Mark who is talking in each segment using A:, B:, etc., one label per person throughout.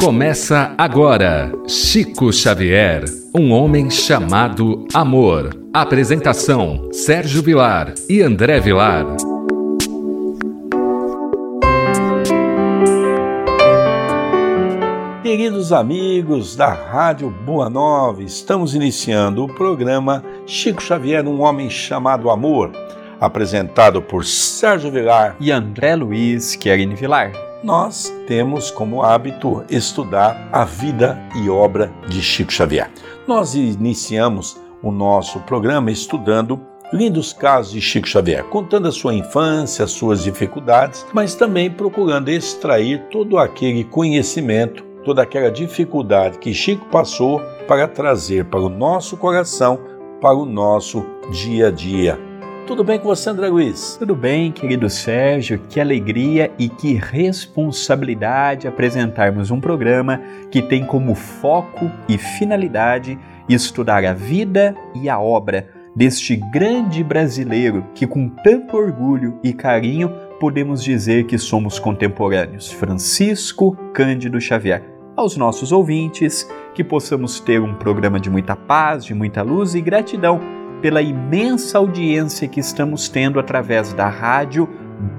A: Começa agora Chico Xavier, um homem chamado amor. Apresentação: Sérgio Vilar e André Vilar.
B: Queridos amigos da Rádio Boa Nova, estamos iniciando o programa Chico Xavier, um homem chamado amor, apresentado por Sérgio Vilar
C: e André Luiz Querini Vilar
B: nós temos como hábito estudar a vida e obra de Chico Xavier. Nós iniciamos o nosso programa estudando lindos casos de Chico Xavier, contando a sua infância, as suas dificuldades, mas também procurando extrair todo aquele conhecimento, toda aquela dificuldade que Chico passou para trazer para o nosso coração, para o nosso dia a dia. Tudo bem com você, André Luiz?
C: Tudo bem, querido Sérgio. Que alegria e que responsabilidade apresentarmos um programa que tem como foco e finalidade estudar a vida e a obra deste grande brasileiro que, com tanto orgulho e carinho, podemos dizer que somos contemporâneos, Francisco Cândido Xavier. Aos nossos ouvintes, que possamos ter um programa de muita paz, de muita luz e gratidão pela imensa audiência que estamos tendo através da rádio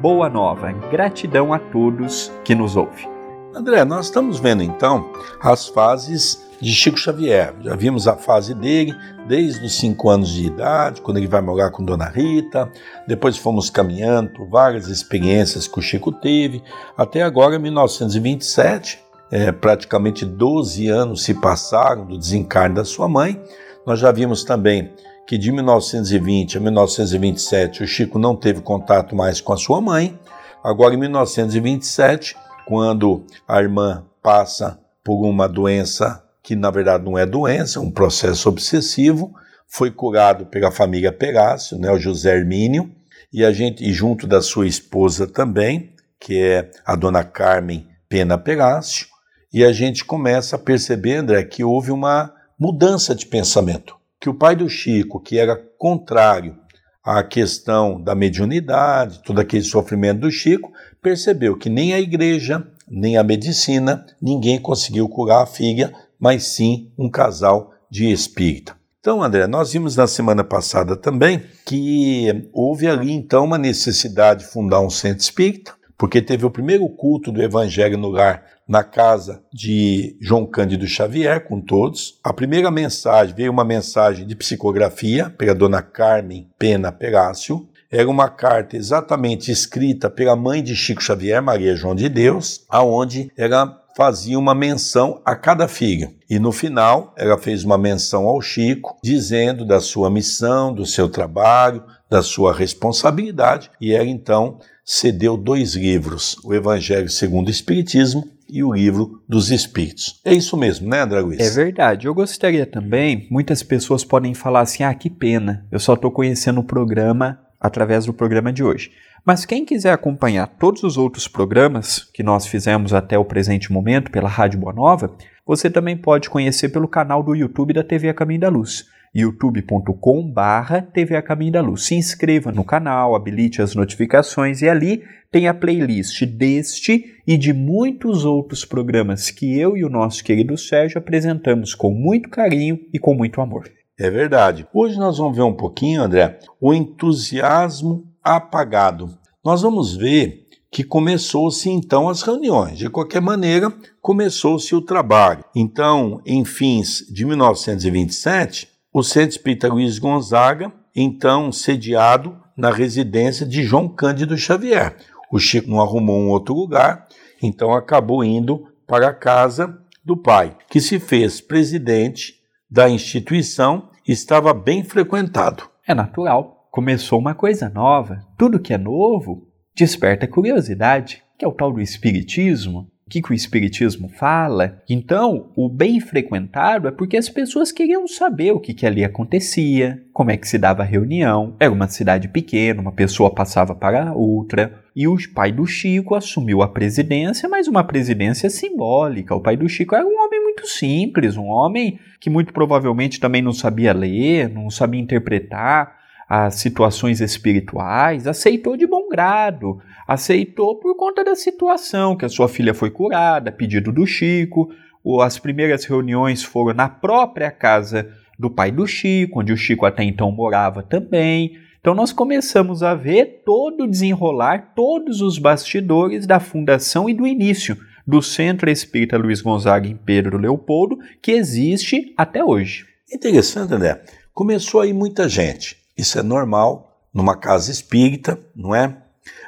C: Boa Nova. Gratidão a todos que nos ouvem.
B: André, nós estamos vendo então as fases de Chico Xavier. Já vimos a fase dele desde os 5 anos de idade, quando ele vai morar com Dona Rita. Depois fomos caminhando por várias experiências que o Chico teve, até agora, 1927. É, praticamente 12 anos se passaram do desencarne da sua mãe. Nós já vimos também que de 1920 a 1927 o Chico não teve contato mais com a sua mãe. Agora, em 1927, quando a irmã passa por uma doença que na verdade não é doença, é um processo obsessivo, foi curado pela família Perácio, né, o José Hermínio, e a gente e junto da sua esposa também, que é a dona Carmen Pena Perácio, e a gente começa a perceber, André, que houve uma mudança de pensamento que o pai do Chico, que era contrário à questão da mediunidade, todo aquele sofrimento do Chico, percebeu que nem a igreja, nem a medicina, ninguém conseguiu curar a filha, mas sim um casal de espírita. Então, André, nós vimos na semana passada também que houve ali então uma necessidade de fundar um centro espírita, porque teve o primeiro culto do Evangelho no lar na casa de João Cândido Xavier, com todos. A primeira mensagem veio uma mensagem de psicografia pela dona Carmen Pena Perácio. Era uma carta exatamente escrita pela mãe de Chico Xavier, Maria João de Deus, aonde ela fazia uma menção a cada filho. E no final, ela fez uma menção ao Chico, dizendo da sua missão, do seu trabalho, da sua responsabilidade, e ela então cedeu dois livros, o Evangelho segundo o Espiritismo e o livro dos Espíritos. É isso mesmo, né, André Luiz?
C: É verdade. Eu gostaria também, muitas pessoas podem falar assim: ah, que pena, eu só estou conhecendo o programa através do programa de hoje. Mas quem quiser acompanhar todos os outros programas que nós fizemos até o presente momento pela Rádio Boa Nova, você também pode conhecer pelo canal do YouTube da TV A Caminho da Luz youtube.com barra TV A Caminho da Luz. Se inscreva no canal, habilite as notificações e ali tem a playlist deste e de muitos outros programas que eu e o nosso querido Sérgio apresentamos com muito carinho e com muito amor.
B: É verdade. Hoje nós vamos ver um pouquinho, André, o entusiasmo apagado. Nós vamos ver que começou-se então as reuniões. De qualquer maneira, começou-se o trabalho. Então, em fins de 1927, o Centro Espírita Luiz Gonzaga, então sediado na residência de João Cândido Xavier. O Chico não arrumou um outro lugar, então acabou indo para a casa do pai, que se fez presidente da instituição e estava bem frequentado.
C: É natural. Começou uma coisa nova. Tudo que é novo desperta curiosidade, que é o tal do espiritismo o que, que o Espiritismo fala. Então, o bem frequentado é porque as pessoas queriam saber o que, que ali acontecia, como é que se dava a reunião. Era uma cidade pequena, uma pessoa passava para outra. E o pai do Chico assumiu a presidência, mas uma presidência simbólica. O pai do Chico era um homem muito simples, um homem que muito provavelmente também não sabia ler, não sabia interpretar as situações espirituais, aceitou de bom grado, aceitou por conta da situação, que a sua filha foi curada, pedido do Chico, ou as primeiras reuniões foram na própria casa do pai do Chico, onde o Chico até então morava também. Então nós começamos a ver todo o desenrolar, todos os bastidores da fundação e do início do Centro Espírita Luiz Gonzaga em Pedro Leopoldo, que existe até hoje.
B: Interessante, André. Começou aí muita gente. Isso é normal numa casa espírita, não é?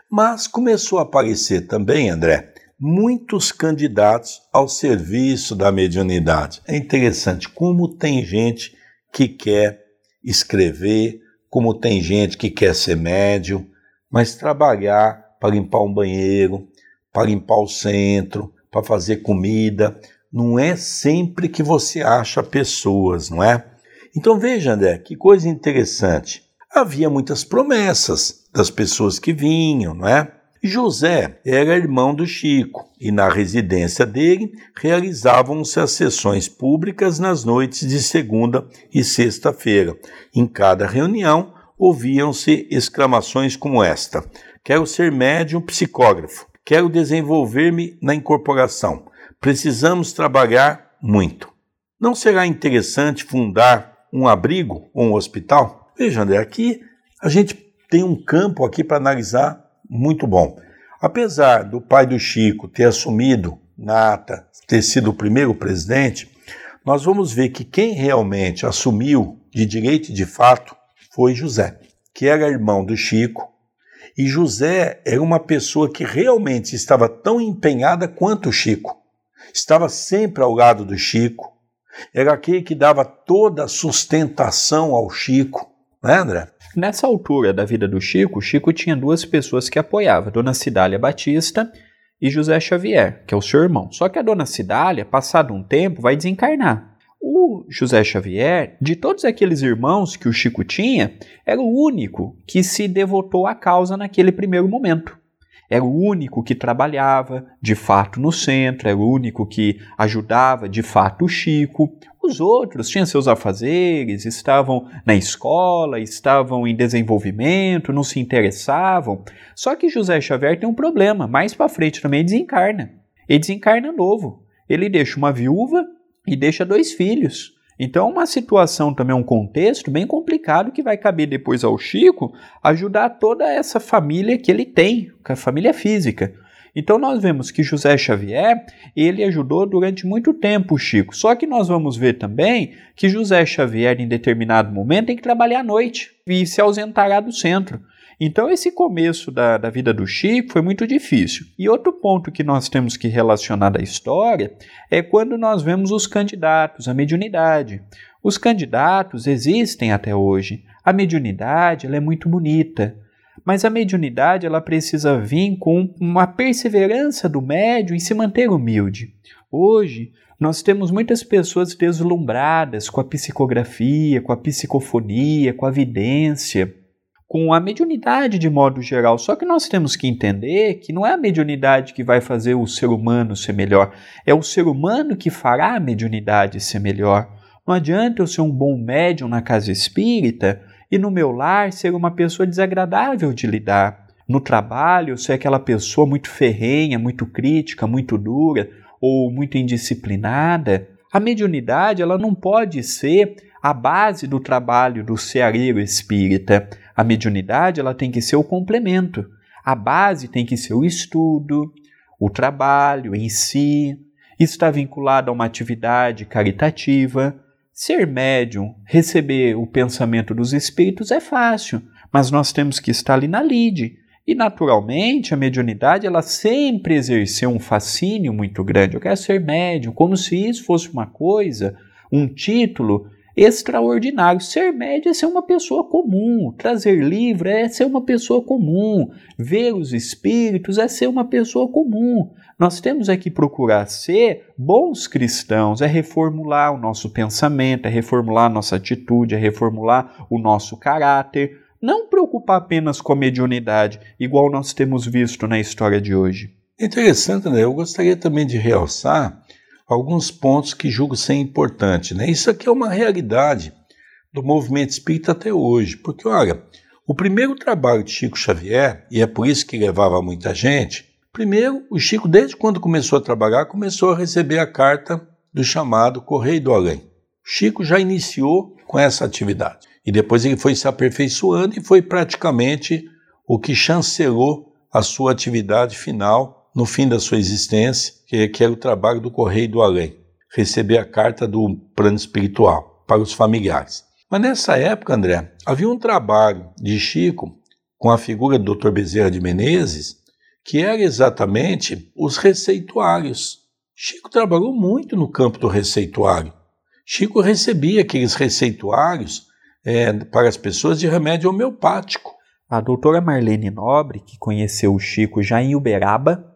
B: Mas começou a aparecer também, André, muitos candidatos ao serviço da mediunidade. É interessante como tem gente que quer escrever, como tem gente que quer ser médium, mas trabalhar para limpar um banheiro, para limpar o centro, para fazer comida, não é sempre que você acha pessoas, não é? Então veja, André, que coisa interessante. Havia muitas promessas das pessoas que vinham, não é? José era irmão do Chico e na residência dele realizavam-se as sessões públicas nas noites de segunda e sexta-feira. Em cada reunião ouviam-se exclamações como esta: Quero ser médium psicógrafo, quero desenvolver-me na incorporação, precisamos trabalhar muito. Não será interessante fundar um abrigo ou um hospital? Veja, André, aqui a gente tem um campo aqui para analisar muito bom. Apesar do pai do Chico ter assumido na ata, ter sido o primeiro presidente, nós vamos ver que quem realmente assumiu de direito e de fato foi José, que era irmão do Chico. E José era uma pessoa que realmente estava tão empenhada quanto o Chico. Estava sempre ao lado do Chico. Era aquele que dava toda a sustentação ao Chico, né, André?
C: Nessa altura da vida do Chico, Chico tinha duas pessoas que apoiavam, Dona Cidália Batista e José Xavier, que é o seu irmão. Só que a Dona Cidália, passado um tempo, vai desencarnar. O José Xavier, de todos aqueles irmãos que o Chico tinha, era o único que se devotou à causa naquele primeiro momento. Era o único que trabalhava de fato no centro, era o único que ajudava de fato o Chico. Os outros tinham seus afazeres, estavam na escola, estavam em desenvolvimento, não se interessavam. Só que José Xavier tem um problema, mais para frente também desencarna. Ele desencarna novo. Ele deixa uma viúva e deixa dois filhos. Então, uma situação também, um contexto bem complicado que vai caber depois ao Chico ajudar toda essa família que ele tem, a família física. Então nós vemos que José Xavier, ele ajudou durante muito tempo o Chico. Só que nós vamos ver também que José Xavier, em determinado momento, tem que trabalhar à noite e se ausentará do centro. Então, esse começo da, da vida do Chico foi muito difícil. E outro ponto que nós temos que relacionar da história é quando nós vemos os candidatos, a mediunidade. Os candidatos existem até hoje. A mediunidade ela é muito bonita. Mas a mediunidade ela precisa vir com uma perseverança do médium em se manter humilde. Hoje, nós temos muitas pessoas deslumbradas com a psicografia, com a psicofonia, com a vidência, com a mediunidade de modo geral. Só que nós temos que entender que não é a mediunidade que vai fazer o ser humano ser melhor, é o ser humano que fará a mediunidade ser melhor. Não adianta eu ser um bom médium na casa espírita e no meu lar ser uma pessoa desagradável de lidar. No trabalho, ser aquela pessoa muito ferrenha, muito crítica, muito dura ou muito indisciplinada. A mediunidade ela não pode ser a base do trabalho do ceareiro espírita. A mediunidade ela tem que ser o complemento. A base tem que ser o estudo, o trabalho em si. Está vinculado a uma atividade caritativa, Ser médium, receber o pensamento dos espíritos é fácil, mas nós temos que estar ali na lide. E naturalmente a mediunidade ela sempre exerceu um fascínio muito grande. Eu quero ser médium, como se isso fosse uma coisa, um título extraordinário. Ser médio é ser uma pessoa comum, trazer livro é ser uma pessoa comum, ver os espíritos é ser uma pessoa comum. Nós temos é que procurar ser bons cristãos, é reformular o nosso pensamento, é reformular a nossa atitude, é reformular o nosso caráter. Não preocupar apenas com a mediunidade, igual nós temos visto na história de hoje.
B: Interessante, né? Eu gostaria também de realçar alguns pontos que julgo ser importantes. Né? Isso aqui é uma realidade do movimento espírita até hoje. Porque, olha, o primeiro trabalho de Chico Xavier, e é por isso que levava muita gente, primeiro, o Chico, desde quando começou a trabalhar, começou a receber a carta do chamado Correio do Além. Chico já iniciou com essa atividade. E depois ele foi se aperfeiçoando e foi praticamente o que chancelou a sua atividade final no fim da sua existência, que era o trabalho do Correio do Além, receber a carta do plano espiritual para os familiares. Mas nessa época, André, havia um trabalho de Chico com a figura do Dr. Bezerra de Menezes, que era exatamente os receituários. Chico trabalhou muito no campo do receituário. Chico recebia aqueles receituários é, para as pessoas de remédio homeopático.
C: A doutora Marlene Nobre, que conheceu o Chico já em Uberaba,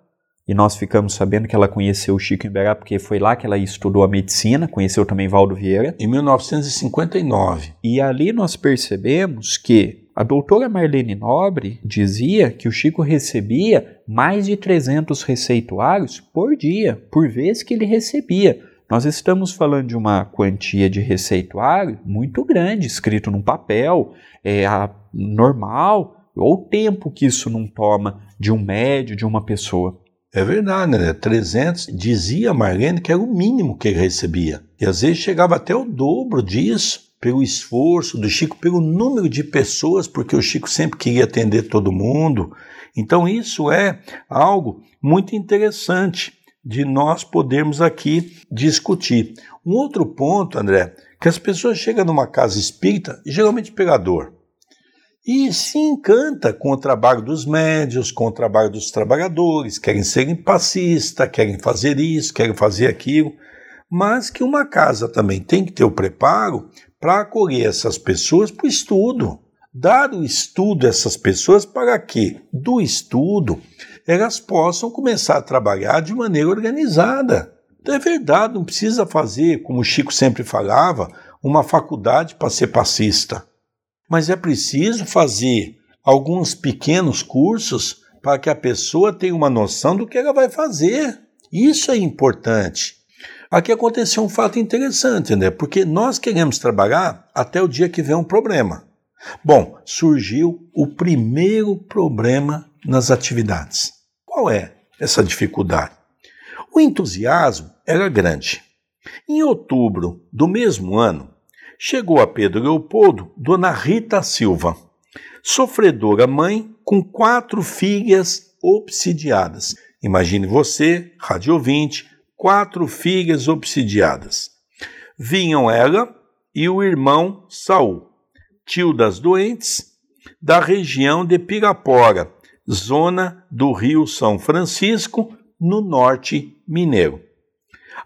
C: e nós ficamos sabendo que ela conheceu o Chico em porque foi lá que ela estudou a medicina, conheceu também Valdo Vieira.
B: Em 1959.
C: E ali nós percebemos que a doutora Marlene Nobre dizia que o Chico recebia mais de 300 receituários por dia, por vez que ele recebia. Nós estamos falando de uma quantia de receituário muito grande, escrito num papel, é, a, normal, ou o tempo que isso não toma de um médio, de uma pessoa.
B: É verdade, né? 300, dizia Marlene que era o mínimo que ele recebia. E às vezes chegava até o dobro disso, pelo esforço do Chico, pelo número de pessoas, porque o Chico sempre queria atender todo mundo. Então isso é algo muito interessante de nós podermos aqui discutir. Um outro ponto, André, que as pessoas chegam numa casa espírita, geralmente pegador e se encanta com o trabalho dos médios, com o trabalho dos trabalhadores, querem ser passistas, querem fazer isso, querem fazer aquilo, mas que uma casa também tem que ter o preparo para acolher essas pessoas para o estudo. Dar o estudo a essas pessoas para que, do estudo, elas possam começar a trabalhar de maneira organizada. Então é verdade, não precisa fazer, como o Chico sempre falava, uma faculdade para ser passista mas é preciso fazer alguns pequenos cursos para que a pessoa tenha uma noção do que ela vai fazer. Isso é importante. Aqui aconteceu um fato interessante, né? Porque nós queremos trabalhar até o dia que vem um problema. Bom, surgiu o primeiro problema nas atividades. Qual é essa dificuldade? O entusiasmo era grande. Em outubro do mesmo ano, chegou a Pedro Leopoldo Dona Rita Silva, sofredora mãe com quatro filhas obsidiadas. Imagine você, rádio ouvinte, quatro filhas obsidiadas. Vinham ela e o irmão Saul, tio das doentes, da região de Pirapora, zona do Rio São Francisco, no norte mineiro.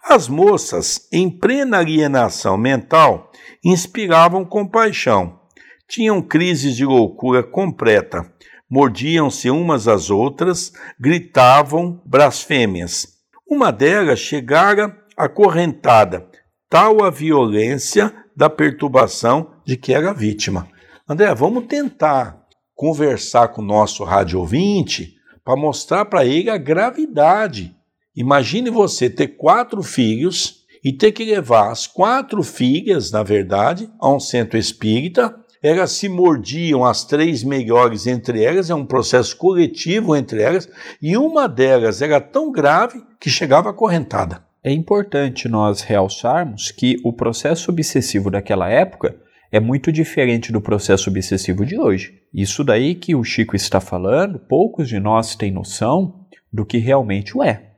B: As moças, em plena alienação mental, inspiravam compaixão. Tinham crises de loucura completa, mordiam-se umas às outras, gritavam blasfêmias. Uma delas chegara acorrentada, tal a violência da perturbação de que era vítima. André, vamos tentar conversar com o nosso rádio ouvinte para mostrar para ele a gravidade Imagine você ter quatro filhos e ter que levar as quatro filhas, na verdade, a um centro espírita. Elas se mordiam, as três melhores entre elas, é um processo coletivo entre elas, e uma delas era tão grave que chegava acorrentada.
C: É importante nós realçarmos que o processo obsessivo daquela época é muito diferente do processo obsessivo de hoje. Isso daí que o Chico está falando, poucos de nós têm noção do que realmente o é.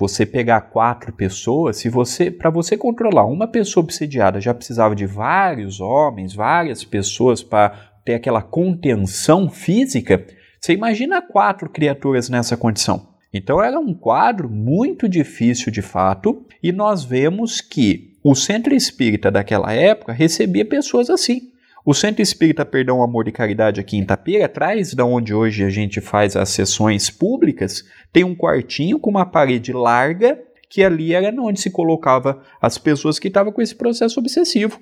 C: Você pegar quatro pessoas, se você, para você controlar uma pessoa obsediada, já precisava de vários homens, várias pessoas para ter aquela contenção física. Você imagina quatro criaturas nessa condição? Então era um quadro muito difícil de fato, e nós vemos que o centro espírita daquela época recebia pessoas assim. O Centro Espírita Perdão, Amor e Caridade aqui em Itapira, atrás da onde hoje a gente faz as sessões públicas, tem um quartinho com uma parede larga, que ali era onde se colocava as pessoas que estavam com esse processo obsessivo.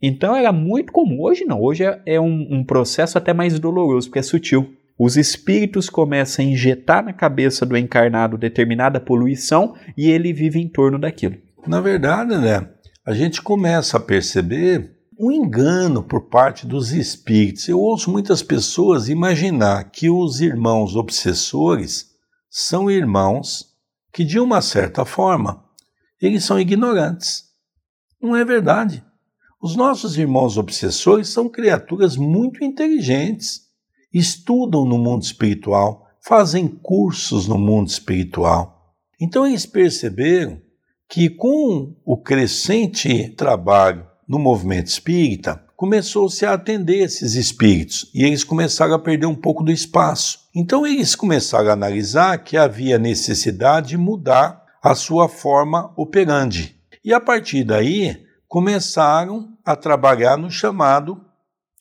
C: Então era muito comum. Hoje não, hoje é, é um, um processo até mais doloroso, porque é sutil. Os espíritos começam a injetar na cabeça do encarnado determinada poluição e ele vive em torno daquilo.
B: Na verdade, né, a gente começa a perceber um engano por parte dos espíritos. Eu ouço muitas pessoas imaginar que os irmãos obsessores são irmãos que, de uma certa forma, eles são ignorantes. Não é verdade. Os nossos irmãos obsessores são criaturas muito inteligentes, estudam no mundo espiritual, fazem cursos no mundo espiritual. Então eles perceberam que com o crescente trabalho no movimento espírita, começou-se a atender esses espíritos e eles começaram a perder um pouco do espaço. Então eles começaram a analisar que havia necessidade de mudar a sua forma operandi. E a partir daí começaram a trabalhar no chamado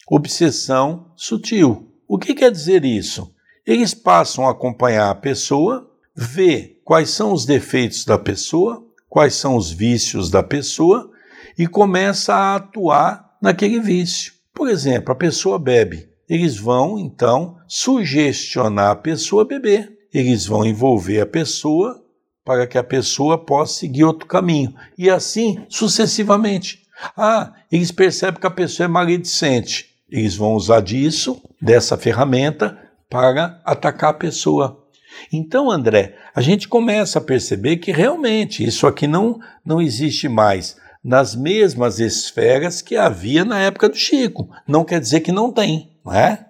B: obsessão sutil. O que quer dizer isso? Eles passam a acompanhar a pessoa, ver quais são os defeitos da pessoa, quais são os vícios da pessoa e começa a atuar naquele vício. Por exemplo, a pessoa bebe. Eles vão então sugestionar a pessoa a beber. Eles vão envolver a pessoa para que a pessoa possa seguir outro caminho. E assim sucessivamente. Ah, eles percebem que a pessoa é maledicente. Eles vão usar disso, dessa ferramenta, para atacar a pessoa. Então, André, a gente começa a perceber que realmente isso aqui não, não existe mais nas mesmas esferas que havia na época do Chico. Não quer dizer que não tem, não é?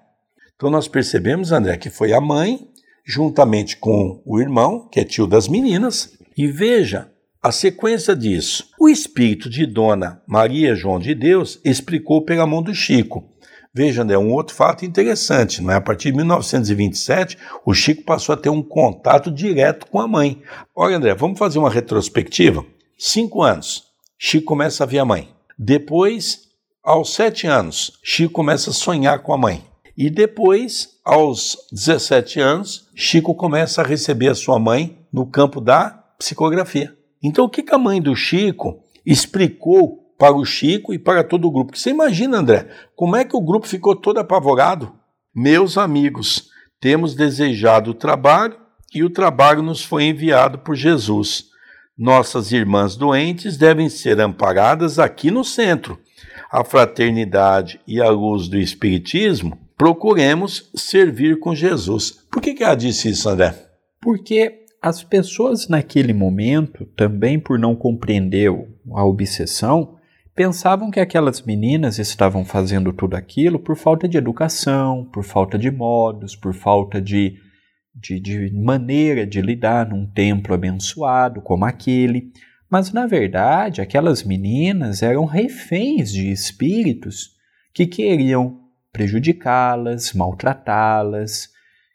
B: Então nós percebemos, André, que foi a mãe, juntamente com o irmão, que é tio das meninas, e veja a sequência disso. O espírito de Dona Maria João de Deus explicou pela mão do Chico. Veja, André, um outro fato interessante, não é? A partir de 1927, o Chico passou a ter um contato direto com a mãe. Olha, André, vamos fazer uma retrospectiva? Cinco anos. Chico começa a ver a mãe. Depois, aos sete anos, Chico começa a sonhar com a mãe. E depois, aos 17 anos, Chico começa a receber a sua mãe no campo da psicografia. Então, o que a mãe do Chico explicou para o Chico e para todo o grupo? Você imagina, André, como é que o grupo ficou todo apavorado? Meus amigos, temos desejado o trabalho e o trabalho nos foi enviado por Jesus. Nossas irmãs doentes devem ser amparadas aqui no centro. A fraternidade e a luz do Espiritismo, procuremos servir com Jesus. Por que, que ela disse isso, André?
C: Porque as pessoas naquele momento, também por não compreender a obsessão, pensavam que aquelas meninas estavam fazendo tudo aquilo por falta de educação, por falta de modos, por falta de de, de maneira de lidar num templo abençoado como aquele. Mas, na verdade, aquelas meninas eram reféns de espíritos que queriam prejudicá-las, maltratá-las,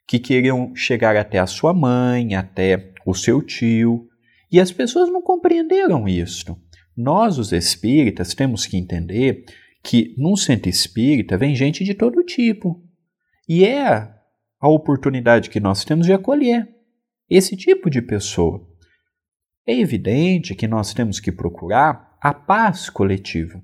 C: que queriam chegar até a sua mãe, até o seu tio. E as pessoas não compreenderam isso. Nós, os espíritas, temos que entender que num centro espírita vem gente de todo tipo. E é a oportunidade que nós temos de acolher esse tipo de pessoa. É evidente que nós temos que procurar a paz coletiva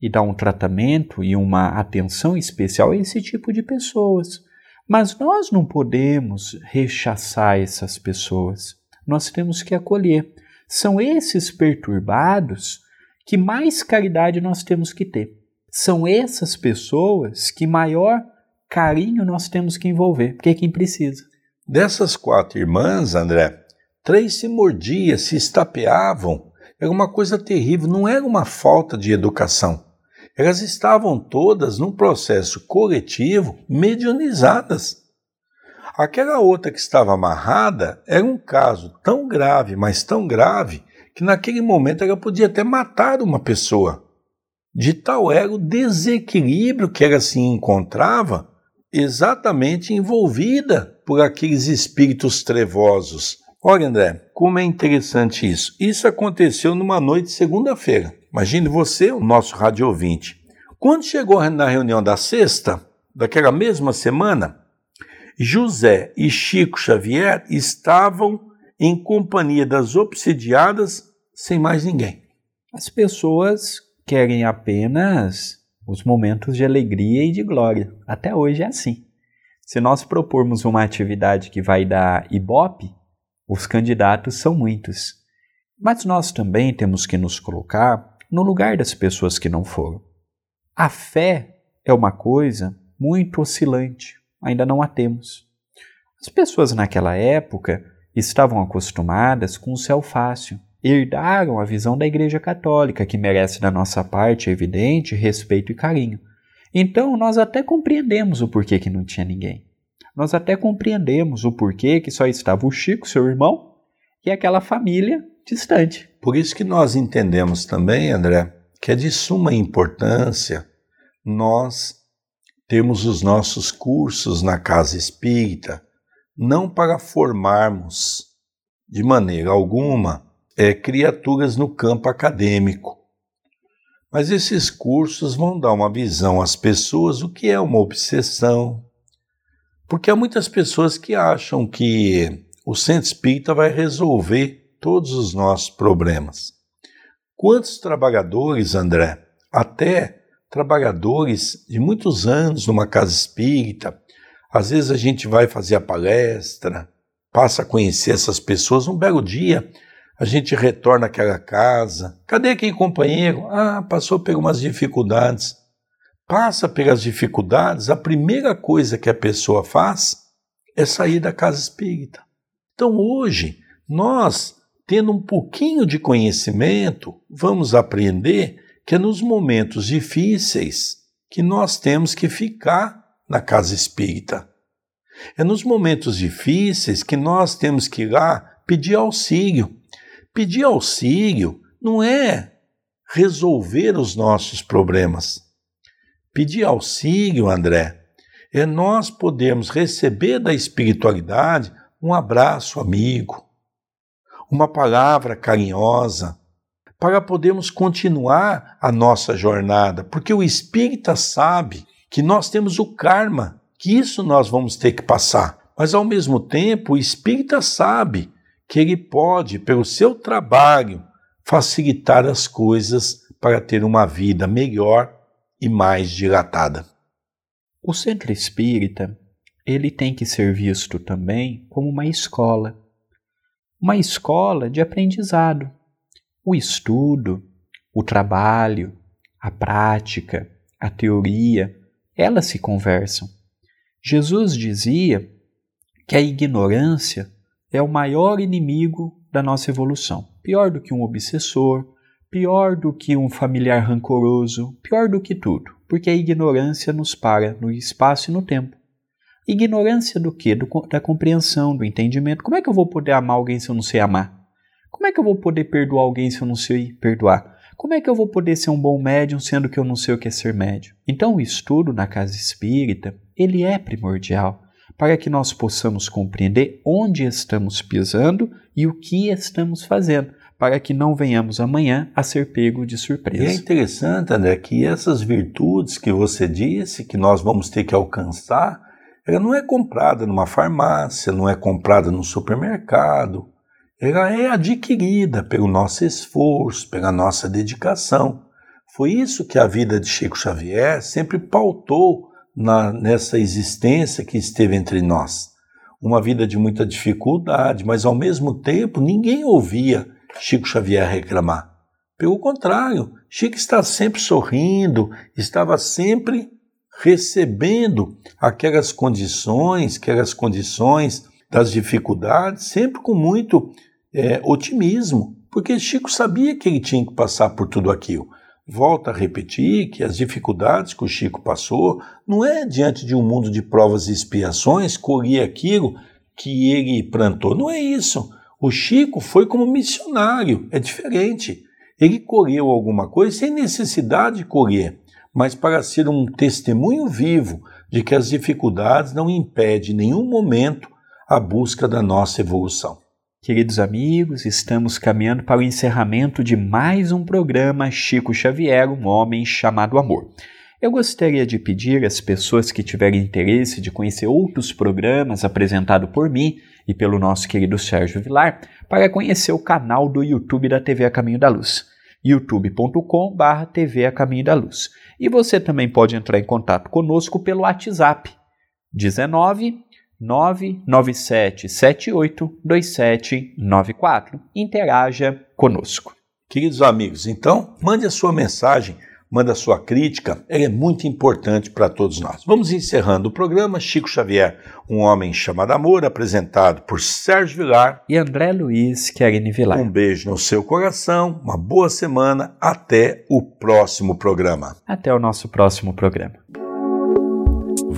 C: e dar um tratamento e uma atenção especial a esse tipo de pessoas. Mas nós não podemos rechaçar essas pessoas. Nós temos que acolher. São esses perturbados que mais caridade nós temos que ter. São essas pessoas que maior carinho nós temos que envolver, porque é quem precisa.
B: Dessas quatro irmãs, André, três se mordiam, se estapeavam. Era uma coisa terrível, não era uma falta de educação. Elas estavam todas num processo coletivo medionizadas. Aquela outra que estava amarrada era um caso tão grave, mas tão grave, que naquele momento ela podia até matar uma pessoa. De tal era o desequilíbrio que ela se encontrava exatamente envolvida por aqueles espíritos trevosos. Olha, André, como é interessante isso. Isso aconteceu numa noite de segunda-feira. Imagine você, o nosso rádio ouvinte. Quando chegou na reunião da sexta, daquela mesma semana, José e Chico Xavier estavam em companhia das obsidiadas sem mais ninguém.
C: As pessoas querem apenas os momentos de alegria e de glória. Até hoje é assim. Se nós propormos uma atividade que vai dar ibope, os candidatos são muitos. Mas nós também temos que nos colocar no lugar das pessoas que não foram. A fé é uma coisa muito oscilante, ainda não a temos. As pessoas naquela época estavam acostumadas com o céu fácil, herdaram a visão da Igreja Católica, que merece da nossa parte, evidente, respeito e carinho. Então, nós até compreendemos o porquê que não tinha ninguém. Nós até compreendemos o porquê que só estava o Chico, seu irmão, e aquela família distante.
B: Por isso que nós entendemos também, André, que é de suma importância nós termos os nossos cursos na casa espírita, não para formarmos de maneira alguma é, criaturas no campo acadêmico. Mas esses cursos vão dar uma visão às pessoas o que é uma obsessão. Porque há muitas pessoas que acham que o centro espírita vai resolver todos os nossos problemas. Quantos trabalhadores, André, até trabalhadores de muitos anos numa casa espírita, às vezes a gente vai fazer a palestra, passa a conhecer essas pessoas, um belo dia a gente retorna àquela casa. Cadê aquele companheiro? Ah, passou por umas dificuldades. Passa pelas dificuldades, a primeira coisa que a pessoa faz é sair da casa espírita. Então hoje, nós, tendo um pouquinho de conhecimento, vamos aprender que é nos momentos difíceis que nós temos que ficar na casa espírita. É nos momentos difíceis que nós temos que ir lá pedir auxílio. Pedir auxílio não é resolver os nossos problemas. Pedir auxílio, André, é nós podermos receber da espiritualidade um abraço amigo, uma palavra carinhosa, para podermos continuar a nossa jornada, porque o espírita sabe que nós temos o karma, que isso nós vamos ter que passar. Mas ao mesmo tempo, o espírita sabe que ele pode, pelo seu trabalho, facilitar as coisas para ter uma vida melhor e mais dilatada.
C: O centro espírita, ele tem que ser visto também como uma escola. Uma escola de aprendizado. O estudo, o trabalho, a prática, a teoria, elas se conversam. Jesus dizia que a ignorância é o maior inimigo da nossa evolução. Pior do que um obsessor, pior do que um familiar rancoroso, pior do que tudo, porque a ignorância nos para no espaço e no tempo. Ignorância do que? da compreensão, do entendimento. Como é que eu vou poder amar alguém se eu não sei amar? Como é que eu vou poder perdoar alguém se eu não sei perdoar? Como é que eu vou poder ser um bom médium sendo que eu não sei o que é ser médium? Então o estudo na casa espírita, ele é primordial para que nós possamos compreender onde estamos pisando e o que estamos fazendo, para que não venhamos amanhã a ser pego de surpresa.
B: E é interessante, André, que essas virtudes que você disse que nós vamos ter que alcançar, ela não é comprada numa farmácia, não é comprada no supermercado, ela é adquirida pelo nosso esforço, pela nossa dedicação. Foi isso que a vida de Chico Xavier sempre pautou na, nessa existência que esteve entre nós. Uma vida de muita dificuldade, mas ao mesmo tempo ninguém ouvia Chico Xavier reclamar. Pelo contrário, Chico está sempre sorrindo, estava sempre recebendo aquelas condições, aquelas condições das dificuldades, sempre com muito é, otimismo, porque Chico sabia que ele tinha que passar por tudo aquilo. Volto a repetir que as dificuldades que o Chico passou não é diante de um mundo de provas e expiações colher aquilo que ele plantou. Não é isso. O Chico foi como missionário, é diferente. Ele colheu alguma coisa sem necessidade de colher, mas para ser um testemunho vivo de que as dificuldades não impedem em nenhum momento a busca da nossa evolução.
C: Queridos amigos, estamos caminhando para o encerramento de mais um programa Chico Xavier, um homem chamado amor. Eu gostaria de pedir às pessoas que tiverem interesse de conhecer outros programas apresentados por mim e pelo nosso querido Sérgio Vilar para conhecer o canal do YouTube da TV A Caminho da Luz, youtube.com.br TV A Caminho da Luz. E você também pode entrar em contato conosco pelo WhatsApp 19 997782794. Interaja conosco.
B: Queridos amigos, então, mande a sua mensagem manda sua crítica, ela é muito importante para todos nós. Vamos encerrando o programa. Chico Xavier, um homem chamado Amor, apresentado por Sérgio Vilar
C: e André Luiz Querini Vilar.
B: Um beijo no seu coração, uma boa semana, até o próximo programa.
C: Até o nosso próximo programa.